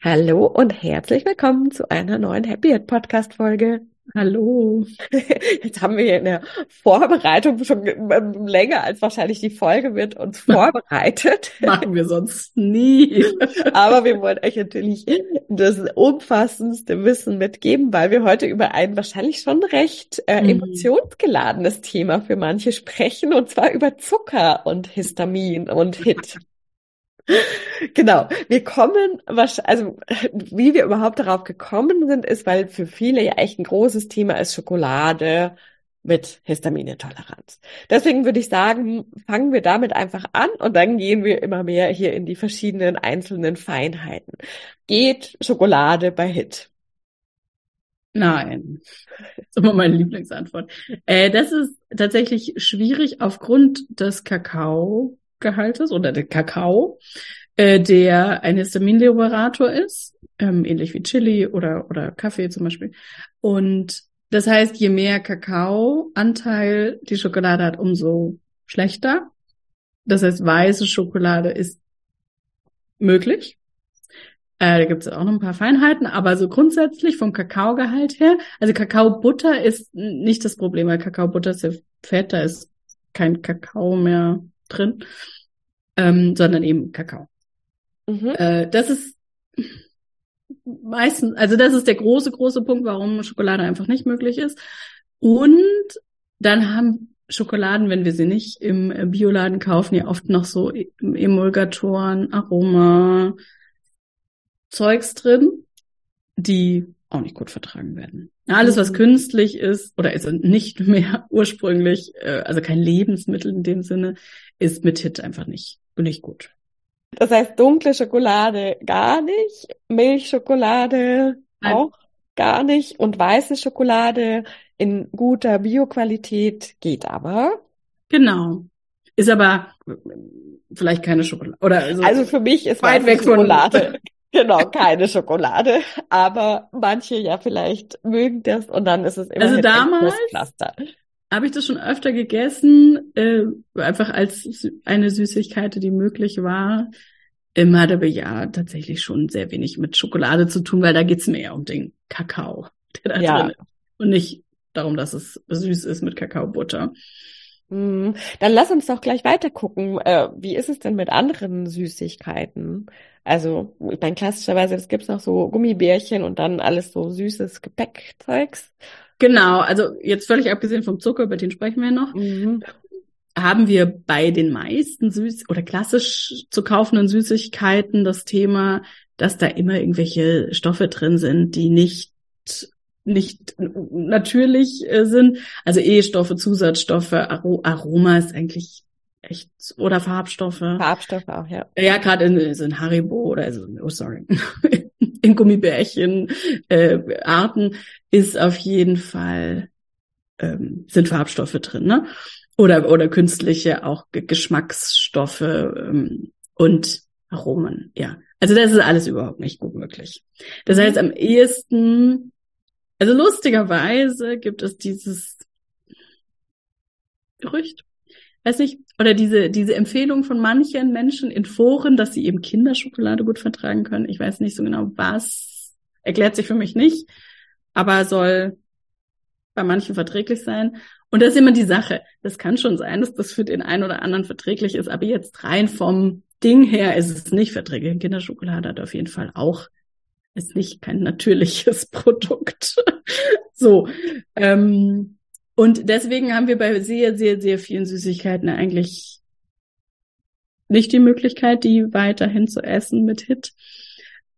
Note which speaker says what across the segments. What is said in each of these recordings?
Speaker 1: Hallo und herzlich willkommen zu einer neuen Happy Head Podcast Folge.
Speaker 2: Hallo.
Speaker 1: Jetzt haben wir in der Vorbereitung schon ähm, länger als wahrscheinlich die Folge wird uns vorbereitet.
Speaker 2: Machen wir sonst nie.
Speaker 1: Aber wir wollen euch natürlich das umfassendste Wissen mitgeben, weil wir heute über ein wahrscheinlich schon recht äh, mhm. emotionsgeladenes Thema für manche sprechen und zwar über Zucker und Histamin und HIT. Genau. Wir kommen, also wie wir überhaupt darauf gekommen sind, ist, weil für viele ja echt ein großes Thema ist Schokolade mit Histaminintoleranz. Deswegen würde ich sagen, fangen wir damit einfach an und dann gehen wir immer mehr hier in die verschiedenen einzelnen Feinheiten. Geht Schokolade bei HIT?
Speaker 2: Nein. Das ist immer meine Lieblingsantwort. Äh, das ist tatsächlich schwierig aufgrund des Kakao Gehaltes oder der Kakao, äh, der ein Histaminliberator ist, ähm, ähnlich wie Chili oder, oder Kaffee zum Beispiel. Und das heißt, je mehr Kakaoanteil die Schokolade hat, umso schlechter. Das heißt, weiße Schokolade ist möglich. Äh, da gibt es auch noch ein paar Feinheiten, aber so grundsätzlich vom Kakaogehalt her, also Kakaobutter ist nicht das Problem, weil Kakaobutter ist ja fett, da ist kein Kakao mehr drin, ähm, sondern eben Kakao. Mhm. Äh, das ist meistens, also das ist der große, große Punkt, warum Schokolade einfach nicht möglich ist. Und dann haben Schokoladen, wenn wir sie nicht im Bioladen kaufen, ja oft noch so Emulgatoren, Aroma, Zeugs drin, die auch nicht gut vertragen werden. Alles, was künstlich ist oder ist nicht mehr ursprünglich, äh, also kein Lebensmittel in dem Sinne, ist mit Hit einfach nicht, nicht gut.
Speaker 1: Das heißt, dunkle Schokolade gar nicht, Milchschokolade Nein. auch gar nicht und weiße Schokolade in guter Bioqualität geht aber.
Speaker 2: Genau. Ist aber vielleicht keine Schokolade. Oder
Speaker 1: also, also für mich ist weit weg Schokolade. Genau, keine Schokolade. Aber manche ja vielleicht mögen das und dann ist es immer
Speaker 2: also damals habe ich das schon öfter gegessen, äh, einfach als eine Süßigkeit, die möglich war. Ähm, hat aber ja tatsächlich schon sehr wenig mit Schokolade zu tun, weil da geht's mehr um den Kakao, der da ja. drin ist. Und nicht darum, dass es süß ist mit Kakaobutter.
Speaker 1: Mhm. Dann lass uns doch gleich weiter gucken. Äh, wie ist es denn mit anderen Süßigkeiten? Also, ich meine, klassischerweise, es gibt noch so Gummibärchen und dann alles so süßes Gepäckzeugs.
Speaker 2: Genau, also jetzt völlig abgesehen vom Zucker, über den sprechen wir noch, mhm. haben wir bei den meisten süß oder klassisch zu kaufenden Süßigkeiten das Thema, dass da immer irgendwelche Stoffe drin sind, die nicht nicht natürlich äh, sind. Also E-Stoffe, Zusatzstoffe, Aro Aroma ist eigentlich echt oder Farbstoffe.
Speaker 1: Farbstoffe auch, ja.
Speaker 2: Ja, gerade in, so in Haribo oder so, oh sorry, in Gummibärchen äh, Arten ist auf jeden Fall ähm, sind Farbstoffe drin, ne? Oder oder künstliche auch Geschmacksstoffe ähm, und Aromen, ja. Also das ist alles überhaupt nicht gut möglich. Das heißt, am ehesten, also lustigerweise gibt es dieses Gerücht, weiß nicht, oder diese, diese Empfehlung von manchen Menschen in Foren, dass sie eben Kinderschokolade gut vertragen können. Ich weiß nicht so genau, was erklärt sich für mich nicht, aber soll bei manchen verträglich sein. Und das ist immer die Sache. Das kann schon sein, dass das für den einen oder anderen verträglich ist, aber jetzt rein vom Ding her ist es nicht verträglich. Kinderschokolade hat auf jeden Fall auch ist nicht kein natürliches Produkt. so. Ähm, und deswegen haben wir bei sehr, sehr, sehr vielen Süßigkeiten eigentlich nicht die Möglichkeit, die weiterhin zu essen mit Hit,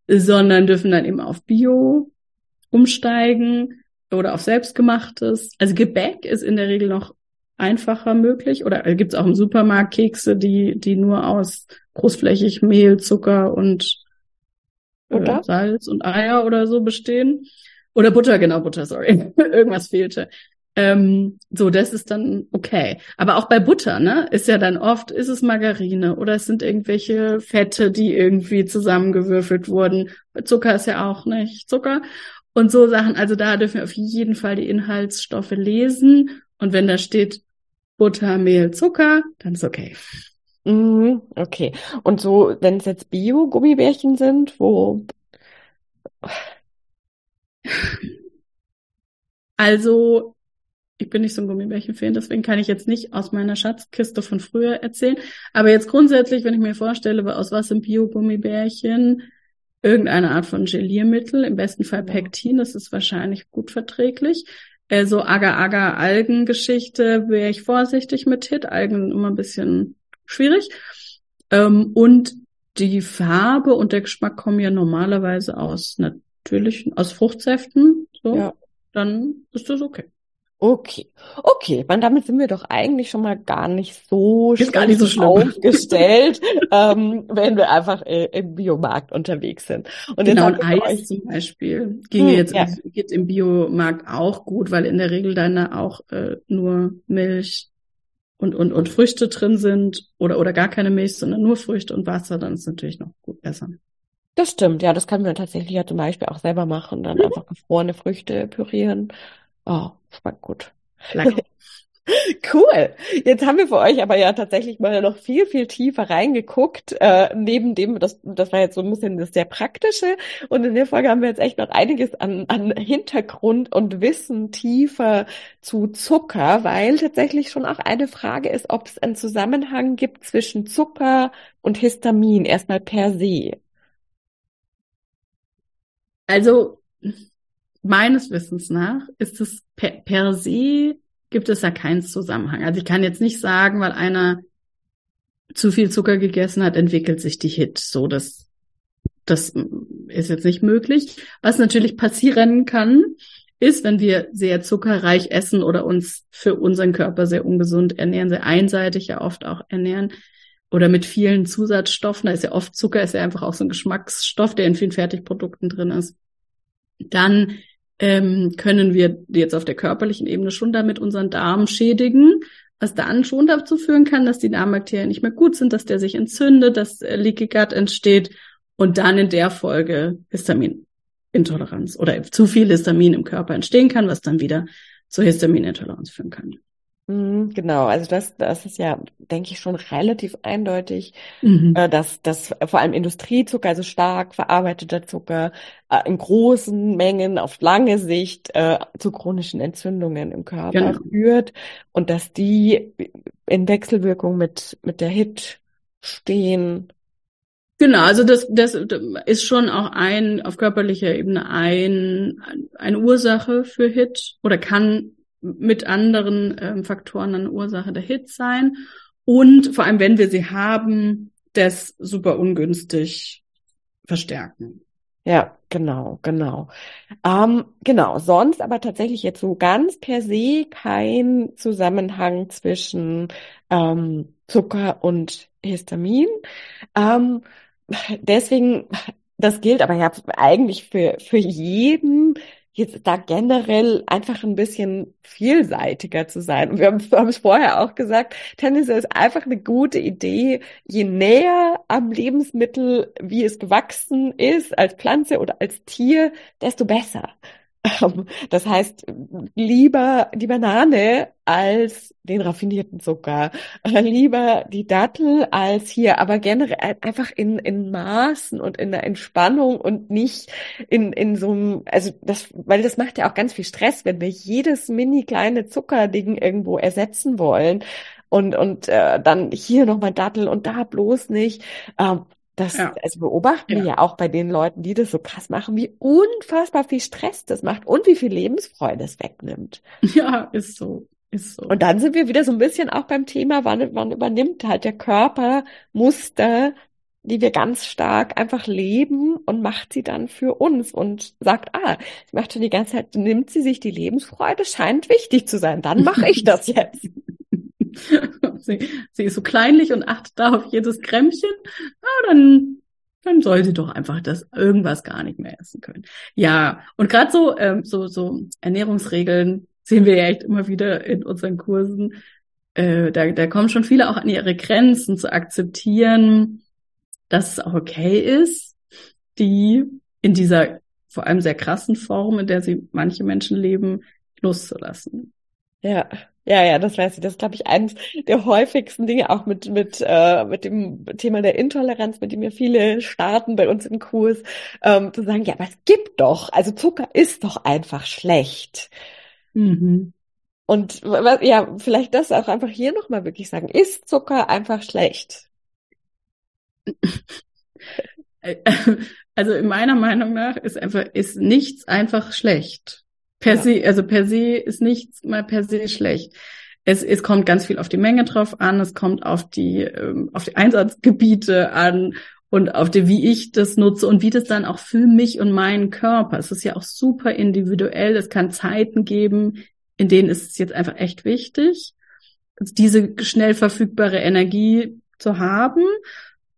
Speaker 2: sondern dürfen dann eben auf Bio umsteigen oder auf selbstgemachtes. Also Gebäck ist in der Regel noch einfacher möglich oder gibt es auch im Supermarkt Kekse, die, die nur aus großflächig Mehl, Zucker und äh, Salz und Eier oder so bestehen. Oder Butter, genau, Butter, sorry. Irgendwas fehlte. Ähm, so, das ist dann okay. Aber auch bei Butter, ne, ist ja dann oft, ist es Margarine oder es sind irgendwelche Fette, die irgendwie zusammengewürfelt wurden. Zucker ist ja auch nicht Zucker. Und so Sachen, also da dürfen wir auf jeden Fall die Inhaltsstoffe lesen. Und wenn da steht Butter, Mehl, Zucker, dann ist okay.
Speaker 1: Mhm, okay. Und so, wenn es jetzt Bio-Gummibärchen sind, wo
Speaker 2: Also, ich bin nicht so ein Gummibärchen-Fan, deswegen kann ich jetzt nicht aus meiner Schatzkiste von früher erzählen. Aber jetzt grundsätzlich, wenn ich mir vorstelle, aus was sind Bio-Gummibärchen? Irgendeine Art von Geliermittel, im besten Fall Pektin, das ist wahrscheinlich gut verträglich. Äh, so Agar-Agar-Algen-Geschichte wäre ich vorsichtig mit Hit. Algen sind immer ein bisschen schwierig. Ähm, und die Farbe und der Geschmack kommen ja normalerweise aus natürlichen, aus Fruchtsäften. So, ja. dann ist das okay.
Speaker 1: Okay, okay, man, damit sind wir doch eigentlich schon mal gar nicht so
Speaker 2: ist gar nicht so schlimm.
Speaker 1: aufgestellt, ähm, wenn wir einfach äh, im Biomarkt unterwegs sind.
Speaker 2: Und genau, ein Eis zum Beispiel ginge hm, jetzt ja. geht im Biomarkt auch gut, weil in der Regel dann auch äh, nur Milch und, und, und Früchte drin sind oder, oder gar keine Milch, sondern nur Früchte und Wasser, dann ist es natürlich noch gut besser.
Speaker 1: Das stimmt, ja, das können wir tatsächlich ja zum Beispiel auch selber machen, dann mhm. einfach gefrorene Früchte pürieren. Oh, schmeckt gut. Cool. Jetzt haben wir für euch aber ja tatsächlich mal noch viel, viel tiefer reingeguckt. Äh, neben dem, das, das war jetzt so ein bisschen das sehr praktische. Und in der Folge haben wir jetzt echt noch einiges an, an Hintergrund und Wissen tiefer zu Zucker, weil tatsächlich schon auch eine Frage ist, ob es einen Zusammenhang gibt zwischen Zucker und Histamin, erstmal per se.
Speaker 2: Also, meines Wissens nach ist es per, per se gibt es da keinen Zusammenhang. Also ich kann jetzt nicht sagen, weil einer zu viel Zucker gegessen hat, entwickelt sich die Hit. So, das, das ist jetzt nicht möglich. Was natürlich passieren kann, ist, wenn wir sehr zuckerreich essen oder uns für unseren Körper sehr ungesund ernähren, sehr einseitig ja oft auch ernähren oder mit vielen Zusatzstoffen, da ist ja oft Zucker, ist ja einfach auch so ein Geschmacksstoff, der in vielen Fertigprodukten drin ist, dann ähm, können wir jetzt auf der körperlichen Ebene schon damit unseren Darm schädigen, was dann schon dazu führen kann, dass die Darmbakterien nicht mehr gut sind, dass der sich entzündet, dass äh, Leaky Gut entsteht und dann in der Folge Histaminintoleranz oder zu viel Histamin im Körper entstehen kann, was dann wieder zur Histaminintoleranz führen kann.
Speaker 1: Mhm, genau, also das, das ist ja, denke ich, schon relativ eindeutig, mhm. äh, dass, dass vor allem Industriezucker, also stark verarbeiteter Zucker, äh, in großen Mengen auf lange Sicht äh, zu chronischen Entzündungen im Körper genau. führt und dass die in Wechselwirkung mit, mit der HIT stehen.
Speaker 2: Genau, also das, das ist schon auch ein, auf körperlicher Ebene ein, eine Ursache für HIT oder kann mit anderen ähm, Faktoren eine Ursache der Hits sein. Und vor allem, wenn wir sie haben, das super ungünstig verstärken.
Speaker 1: Ja, genau, genau. Ähm, genau, sonst aber tatsächlich jetzt so ganz per se kein Zusammenhang zwischen ähm, Zucker und Histamin. Ähm, deswegen, das gilt aber ja eigentlich für, für jeden jetzt da generell einfach ein bisschen vielseitiger zu sein. Und wir haben, haben es vorher auch gesagt, Tennis ist einfach eine gute Idee, je näher am Lebensmittel, wie es gewachsen ist, als Pflanze oder als Tier, desto besser. Das heißt, lieber die Banane als den raffinierten Zucker, lieber die Dattel als hier, aber generell einfach in, in Maßen und in der Entspannung und nicht in, in so einem, also das, weil das macht ja auch ganz viel Stress, wenn wir jedes mini kleine Zuckerding irgendwo ersetzen wollen. und, und äh, dann hier nochmal Dattel und da bloß nicht. Ähm, das
Speaker 2: Ja.
Speaker 1: also beobachten wir
Speaker 2: Ja.
Speaker 1: ja auch bei den Leuten, die das so krass machen, wie unfassbar viel Stress das macht und wie viel Lebensfreude es wegnimmt.
Speaker 2: Ja, ist so. Ist so.
Speaker 1: Und dann sind wir wieder so ein bisschen auch beim Thema, wann, wann übernimmt halt der Körper Muster, die wir ganz stark einfach leben und macht sie dann für uns und sagt, ah, ich mache schon die ganze Zeit, nimmt sie sich die Lebensfreude, scheint wichtig zu sein, dann mache ich das jetzt.
Speaker 2: sie, sie ist so kleinlich und achtet da auf jedes Krämpchen. Ja, dann, dann soll sie doch einfach das irgendwas gar nicht mehr essen können. Ja, und gerade so, ähm, so, so Ernährungsregeln sehen wir ja echt immer wieder in unseren Kursen. Äh, da, da kommen schon viele auch an ihre Grenzen zu akzeptieren, dass es auch okay ist, die in dieser vor allem sehr krassen Form, in der sie manche Menschen leben, loszulassen.
Speaker 1: Ja, ja, ja, das weiß ich. Das ist, glaube ich, eines der häufigsten Dinge, auch mit, mit, äh, mit dem Thema der Intoleranz, mit dem ja viele starten bei uns im Kurs, ähm, zu sagen, ja, aber es gibt doch, also Zucker ist doch einfach schlecht.
Speaker 2: Mhm.
Speaker 1: Und ja, vielleicht das auch einfach hier nochmal wirklich sagen, ist Zucker einfach schlecht?
Speaker 2: Äh, Also in meiner Meinung nach ist einfach, ist nichts einfach schlecht. Per
Speaker 1: Ja.
Speaker 2: se, also per se ist nichts mal per se schlecht. Es, es kommt ganz viel auf die Menge drauf an, es kommt auf die, ähm, auf die Einsatzgebiete an und auf die, wie ich das nutze und wie das dann auch für mich und meinen Körper. Es ist ja auch super individuell. Es kann Zeiten geben, in denen ist es jetzt einfach echt wichtig, diese schnell verfügbare Energie zu haben.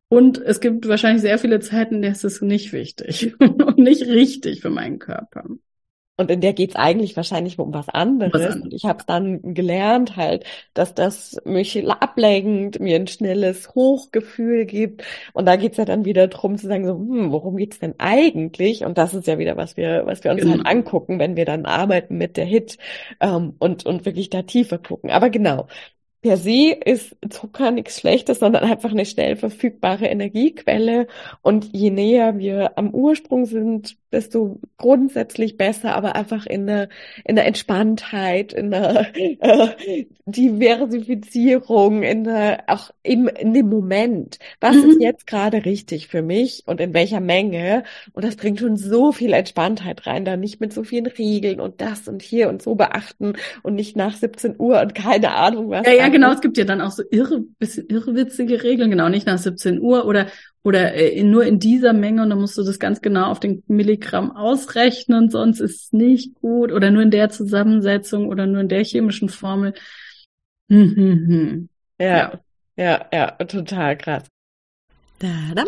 Speaker 2: Und es gibt wahrscheinlich sehr viele Zeiten, in denen ist es nicht wichtig und nicht richtig für meinen Körper.
Speaker 1: Und in der geht's eigentlich wahrscheinlich um was anderes.
Speaker 2: anderes.
Speaker 1: Und ich habe es dann gelernt halt, dass das mich ablenkt, mir ein schnelles Hochgefühl gibt. Und da geht's ja dann wieder drum zu sagen, so, hm, worum geht's denn eigentlich? Und das ist ja wieder, was wir, was wir uns
Speaker 2: Genau.
Speaker 1: halt angucken, wenn wir dann arbeiten mit der Hit ähm, und, und wirklich da tiefer gucken. Aber genau, per se ist Zucker nichts Schlechtes, sondern einfach eine schnell verfügbare Energiequelle. Und je näher wir am Ursprung sind, desto grundsätzlich besser, aber einfach in der, in der Entspanntheit, in der äh, Diversifizierung, in der, auch im, in dem Moment. Was
Speaker 2: Mhm.
Speaker 1: ist jetzt gerade richtig für mich und in welcher Menge? Und das bringt schon so viel Entspanntheit rein, da nicht mit so vielen Regeln und das und hier und so beachten und nicht nach 17 Uhr und keine Ahnung was.
Speaker 2: Ja, ja, genau.
Speaker 1: ist.
Speaker 2: Es gibt ja dann auch so irre, bisschen irrwitzige Regeln. Genau, nicht nach 17 Uhr oder, oder äh, in, nur in dieser Menge und dann musst du das ganz genau auf den Milligramm ausrechnen, sonst ist es nicht gut oder nur in der Zusammensetzung oder nur in der chemischen Formel. Hm, hm, hm.
Speaker 1: Ja, ja, ja, total krass.
Speaker 3: Tadam,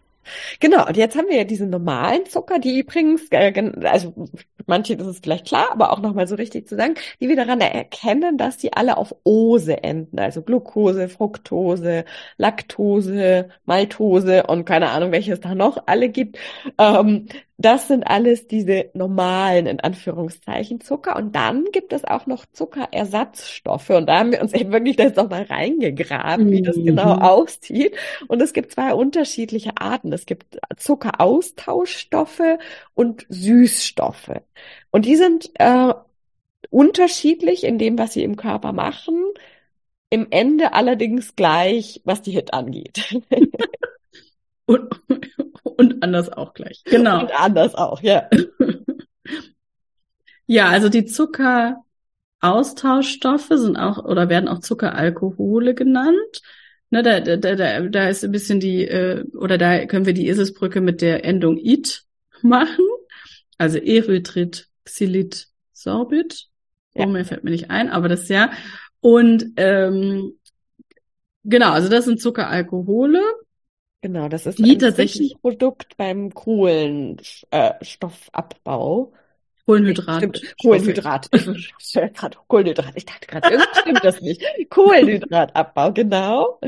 Speaker 1: Genau, und jetzt haben wir ja diese normalen Zucker, die übrigens, äh, also manche, das ist vielleicht klar, aber auch nochmal so richtig zu sagen, die wir daran erkennen, dass die alle auf Ose enden, also Glucose, Fructose, Laktose, Maltose und keine Ahnung, welches da noch alle gibt. Ähm, das sind alles diese normalen, in Anführungszeichen, Zucker. Und dann gibt es auch noch Zuckerersatzstoffe. Und da haben wir uns eben wirklich jetzt noch mal reingegraben, mhm. wie das genau mhm. aussieht. Und es gibt zwei unterschiedliche Arten. Es gibt Zuckeraustauschstoffe und Süßstoffe. Und die sind äh, unterschiedlich in dem, was sie im Körper machen. Im Ende allerdings gleich, was die Hit angeht.
Speaker 2: und, und anders auch gleich. Genau.
Speaker 1: Und anders auch, ja.
Speaker 2: ja, also die Zuckeraustauschstoffe sind auch oder werden auch Zuckeralkohole genannt. Ne, da, da, da, da ist ein bisschen die, äh, oder da können wir die Eselsbrücke mit der Endung it machen. Also Erythrit, Xylit, Sorbit. Ja. Oh, mir fällt mir nicht ein, aber das ja. Und ähm, genau, also das sind Zuckeralkohole.
Speaker 1: Genau, das ist die ein tatsächlich Produkt beim Kohlenstoffabbau.
Speaker 2: Kohlenhydrat.
Speaker 1: Stimmt, Kohlenhydrat. Kohlenhydrat. Ich dachte gerade, irgendwie stimmt das nicht. Kohlenhydratabbau, genau.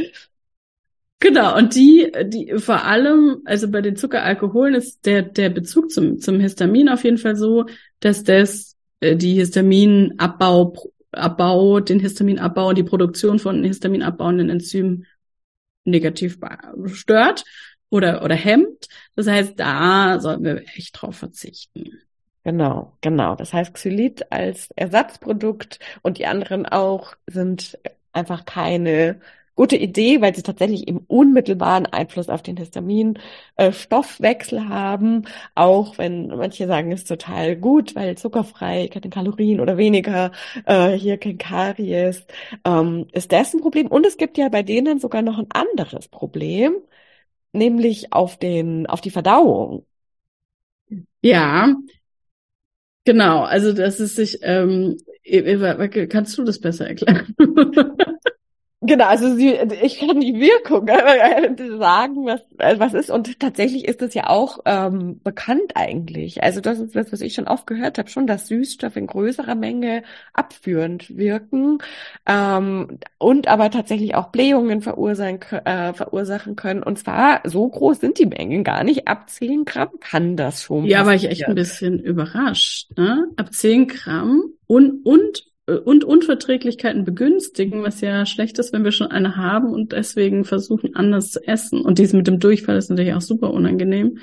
Speaker 2: Genau, und die, die vor allem, also bei den Zuckeralkoholen ist der, der Bezug zum, zum Histamin auf jeden Fall so, dass das äh, die Histaminabbau, Abbau, den Histaminabbau und die Produktion von histaminabbauenden Enzymen negativ stört oder, oder hemmt. Das heißt, da sollten wir echt drauf verzichten.
Speaker 1: Genau, genau. Das heißt, Xylit als Ersatzprodukt und die anderen auch sind einfach keine gute Idee, weil sie tatsächlich eben unmittelbaren Einfluss auf den Histaminstoffwechsel äh, haben. Auch wenn manche sagen, es ist total gut, weil zuckerfrei, keine Kalorien oder weniger, äh, hier kein Karies, ähm, ist das ein Problem. Und es gibt ja bei denen sogar noch ein anderes Problem, nämlich auf den, auf die Verdauung.
Speaker 2: Ja, genau. Also das ist sich, ähm, kannst du das besser erklären?
Speaker 1: Genau, also sie, ich kann die Wirkung äh, sagen, was, äh, was ist. Und tatsächlich ist es ja auch ähm, bekannt eigentlich. Also das ist das, was ich schon oft gehört habe, schon, dass Süßstoffe in größerer Menge abführend wirken ähm, und aber tatsächlich auch Blähungen verursachen, äh, verursachen können. Und zwar so groß sind die Mengen gar nicht. Ab 10 Gramm kann das schon.
Speaker 2: Ja, war ich echt ein bisschen überrascht. Ne? Ab 10 Gramm und, und und Unverträglichkeiten begünstigen, was ja schlecht ist, wenn wir schon eine haben und deswegen versuchen, anders zu essen. Und dies mit dem Durchfall ist natürlich auch super unangenehm,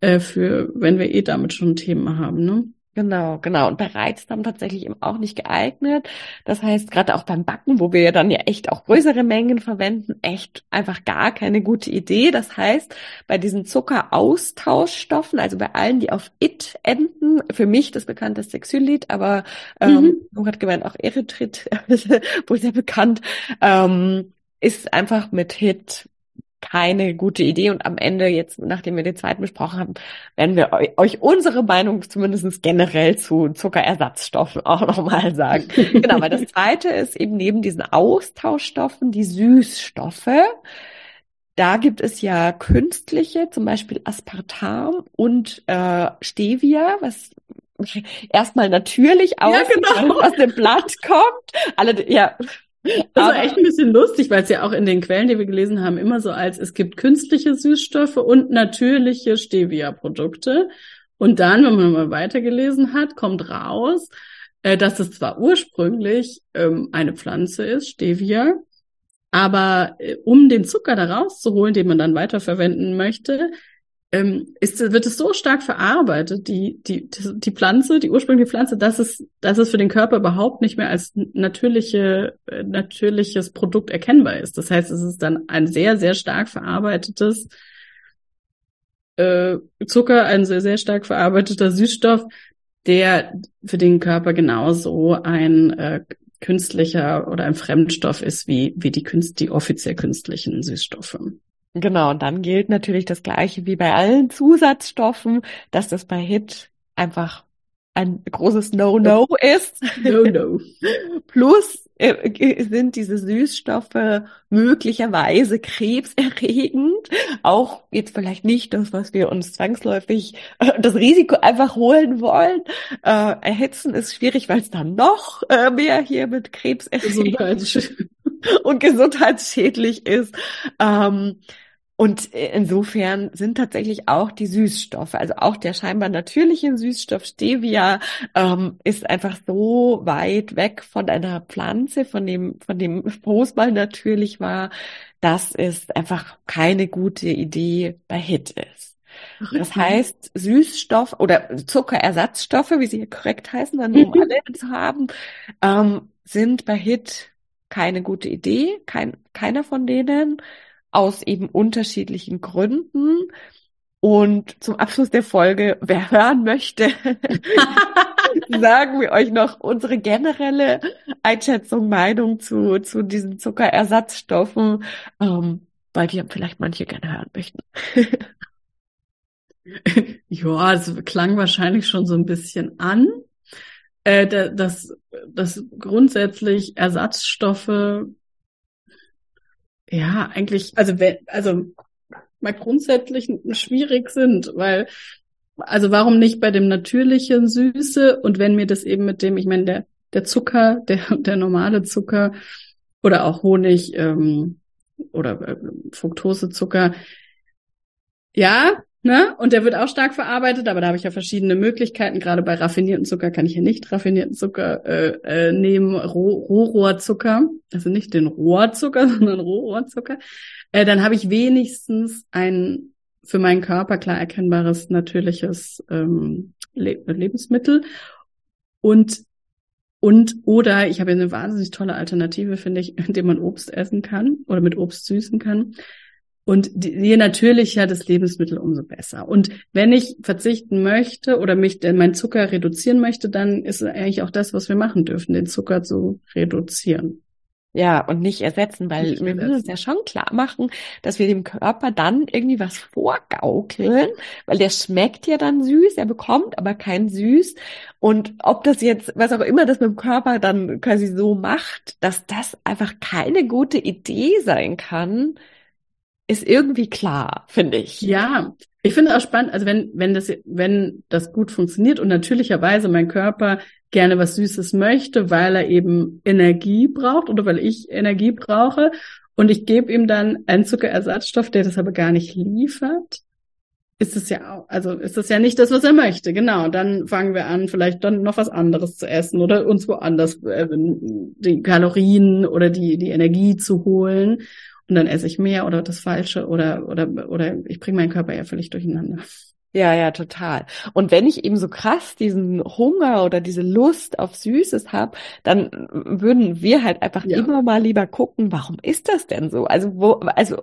Speaker 2: äh, für wenn wir eh damit schon Themen haben, ne?
Speaker 1: Genau, genau. Und bei Reizdarm tatsächlich eben auch nicht geeignet. Das heißt, gerade auch beim Backen, wo wir ja dann ja echt auch größere Mengen verwenden, echt einfach gar keine gute Idee. Das heißt, bei diesen Zuckeraustauschstoffen, also bei allen, die auf it enden, für mich das bekannteste Xylit, aber ähm, mhm. hat gemeint auch Erythrit, wohl sehr bekannt, ähm, ist einfach mit Hit keine gute Idee. Und am Ende, jetzt, nachdem wir den zweiten besprochen haben, werden wir euch unsere Meinung zumindest generell zu Zuckerersatzstoffen auch nochmal sagen. genau, weil das zweite ist eben neben diesen Austauschstoffen die Süßstoffe. Da gibt es ja künstliche, zum Beispiel Aspartam und äh, Stevia, was erstmal natürlich aus, ja, genau. aus dem Blatt kommt. Alle, ja,
Speaker 2: das war echt ein bisschen lustig, weil es ja auch in den Quellen, die wir gelesen haben, immer so als es gibt künstliche Süßstoffe und natürliche Stevia-Produkte. Und dann, wenn man mal weitergelesen hat, kommt raus, äh, dass es zwar ursprünglich ähm, eine Pflanze ist, Stevia, aber äh, um den Zucker da rauszuholen, den man dann weiterverwenden möchte, ähm, ist, wird es so stark verarbeitet, die, die, die Pflanze, die ursprüngliche Pflanze, dass es, dass es für den Körper überhaupt nicht mehr als natürliche, äh, natürliches Produkt erkennbar ist. Das heißt, es ist dann ein sehr, sehr stark verarbeitetes äh, Zucker, ein sehr, sehr stark verarbeiteter Süßstoff, der für den Körper genauso ein äh, künstlicher oder ein Fremdstoff ist wie, wie die, Künst, die offiziell künstlichen Süßstoffe.
Speaker 1: Genau, und dann gilt natürlich das Gleiche wie bei allen Zusatzstoffen, dass das bei HIT einfach ein großes No-No ist.
Speaker 2: No-No.
Speaker 1: Plus äh, sind diese Süßstoffe möglicherweise krebserregend. Auch jetzt vielleicht nicht das, was wir uns zwangsläufig äh, das Risiko einfach holen wollen. Äh, erhitzen ist schwierig, weil es dann noch äh, mehr hier mit Krebs und gesundheitsschädlich ist. Ähm, und insofern sind tatsächlich auch die Süßstoffe, also auch der scheinbar natürliche Süßstoff Stevia, ähm, ist einfach so weit weg von einer Pflanze, von dem, von dem mal natürlich war, dass es einfach keine gute Idee bei HIT ist. Das heißt, Süßstoff oder Zuckerersatzstoffe, wie sie hier korrekt heißen, dann um alle zu haben, ähm, sind bei HIT keine gute Idee, kein, keiner von denen aus eben unterschiedlichen Gründen. Und zum Abschluss der Folge, wer hören möchte, sagen wir euch noch unsere generelle Einschätzung, Meinung zu, zu diesen Zuckerersatzstoffen, ähm, weil die vielleicht manche gerne hören möchten.
Speaker 2: ja, es klang wahrscheinlich schon so ein bisschen an, äh, dass, dass grundsätzlich Ersatzstoffe ja, eigentlich, also wenn, also mal grundsätzlich schwierig sind, weil, also warum nicht bei dem natürlichen Süße? Und wenn mir das eben mit dem, ich meine, der, der Zucker, der, der normale Zucker oder auch Honig ähm, oder äh, Fructosezucker, ja, Ne? Und der wird auch stark verarbeitet, aber da habe ich ja verschiedene Möglichkeiten. Gerade bei raffinierten Zucker kann ich ja nicht raffinierten Zucker äh, äh, nehmen, Roh Rohrohrzucker, also nicht den Rohrzucker, sondern Rohrohrzucker. Äh, dann habe ich wenigstens ein für meinen Körper klar erkennbares natürliches ähm, Le Lebensmittel und und oder ich habe eine wahnsinnig tolle Alternative, finde ich, indem man Obst essen kann oder mit Obst süßen kann. Und je natürlicher das Lebensmittel, umso besser. Und wenn ich verzichten möchte oder mich denn mein Zucker reduzieren möchte, dann ist es eigentlich auch das, was wir machen dürfen, den Zucker zu reduzieren.
Speaker 1: Ja, und nicht ersetzen, weil nicht wir müssen uns ja schon klar machen, dass wir dem Körper dann irgendwie was vorgaukeln, weil der schmeckt ja dann süß, er bekommt aber kein Süß. Und ob das jetzt, was auch immer das mit dem Körper dann quasi so macht, dass das einfach keine gute Idee sein kann, ist irgendwie klar, finde ich.
Speaker 2: Ja, ich finde auch spannend, also wenn, wenn das, wenn das gut funktioniert und natürlicherweise mein Körper gerne was Süßes möchte, weil er eben Energie braucht oder weil ich Energie brauche und ich gebe ihm dann einen Zuckerersatzstoff, der das aber gar nicht liefert, ist es ja auch, also ist das ja nicht das, was er möchte. Genau, dann fangen wir an, vielleicht dann noch was anderes zu essen oder uns woanders äh, die Kalorien oder die die Energie zu holen und dann esse ich mehr oder das Falsche oder oder oder ich bringe meinen Körper ja völlig durcheinander.
Speaker 1: Ja, ja, total. Und wenn ich eben so krass diesen Hunger oder diese Lust auf Süßes habe, dann würden wir halt einfach ja. immer mal lieber gucken, warum ist das denn so? Also wo, also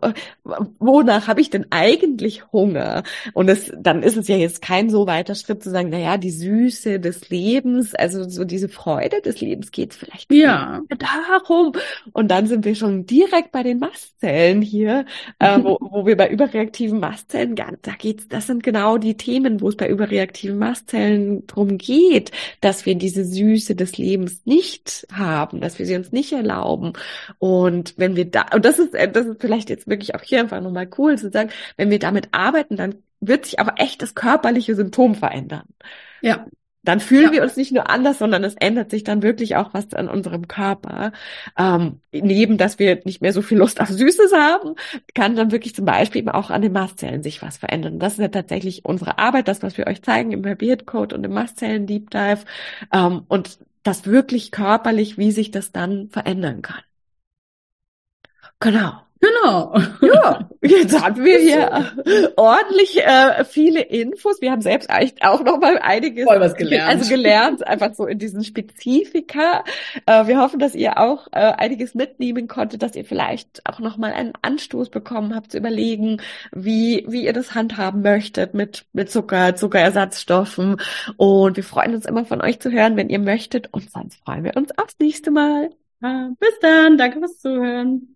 Speaker 1: wonach habe ich denn eigentlich Hunger? Und es, dann ist es ja jetzt kein so weiter Schritt zu sagen, na ja, die Süße des Lebens, also so diese Freude des Lebens geht vielleicht
Speaker 2: ja.
Speaker 1: darum. Und dann sind wir schon direkt bei den Mastzellen hier, äh, wo, wo wir bei überreaktiven Mastzellen, da geht's, das sind genau die Themen, wo es bei überreaktiven Mastzellen drum geht, dass wir diese Süße des Lebens nicht haben, dass wir sie uns nicht erlauben. Und wenn wir da, und das ist, das ist vielleicht jetzt wirklich auch hier einfach nochmal cool zu sagen, wenn wir damit arbeiten, dann wird sich auch echt das körperliche Symptom verändern.
Speaker 2: Ja.
Speaker 1: Dann fühlen ja. wir uns nicht nur anders, sondern es ändert sich dann wirklich auch was an unserem Körper. Ähm, neben, dass wir nicht mehr so viel Lust auf Süßes haben, kann dann wirklich zum Beispiel eben auch an den Mastzellen sich was verändern. Das ist ja tatsächlich unsere Arbeit, das, was wir euch zeigen im Beard Code und im Mastzellen Deep Dive. Ähm, und das wirklich körperlich, wie sich das dann verändern kann. Genau.
Speaker 2: Genau.
Speaker 1: Ja, jetzt haben wir hier ordentlich äh, viele Infos. Wir haben selbst eigentlich auch noch mal einiges
Speaker 2: Voll was gelernt.
Speaker 1: Also gelernt, einfach so in diesen Spezifika. Äh, wir hoffen, dass ihr auch äh, einiges mitnehmen konntet, dass ihr vielleicht auch noch mal einen Anstoß bekommen habt zu überlegen, wie wie ihr das handhaben möchtet mit mit Zucker, Zuckerersatzstoffen. Und wir freuen uns immer von euch zu hören, wenn ihr möchtet. Und sonst freuen wir uns aufs nächste Mal.
Speaker 2: Bis dann. Danke fürs Zuhören.